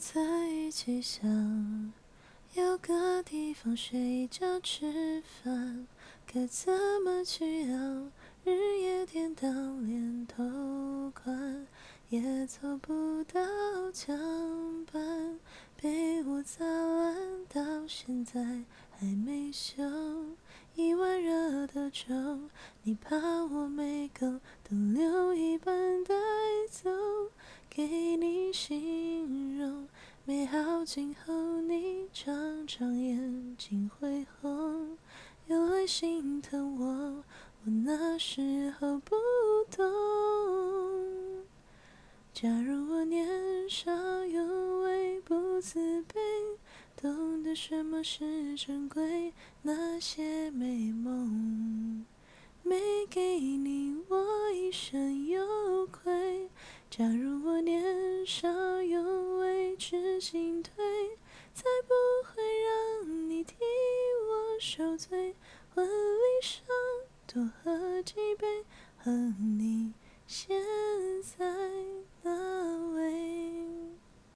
在一起想有个地方睡觉吃饭，可怎么去熬？日夜颠倒连头款也做不到墙板，被我砸烂到现在还没修。一碗热的粥，你怕我没够，都留一半带走，给你形今后。你常常眼睛会红，又来心疼我，我那时候不懂。假如我年少有为不自卑，懂得什么是珍贵，那些美梦没给你，我一生有愧。假如我年少进退，才不会让你替我受罪。婚礼上多喝几杯，和你。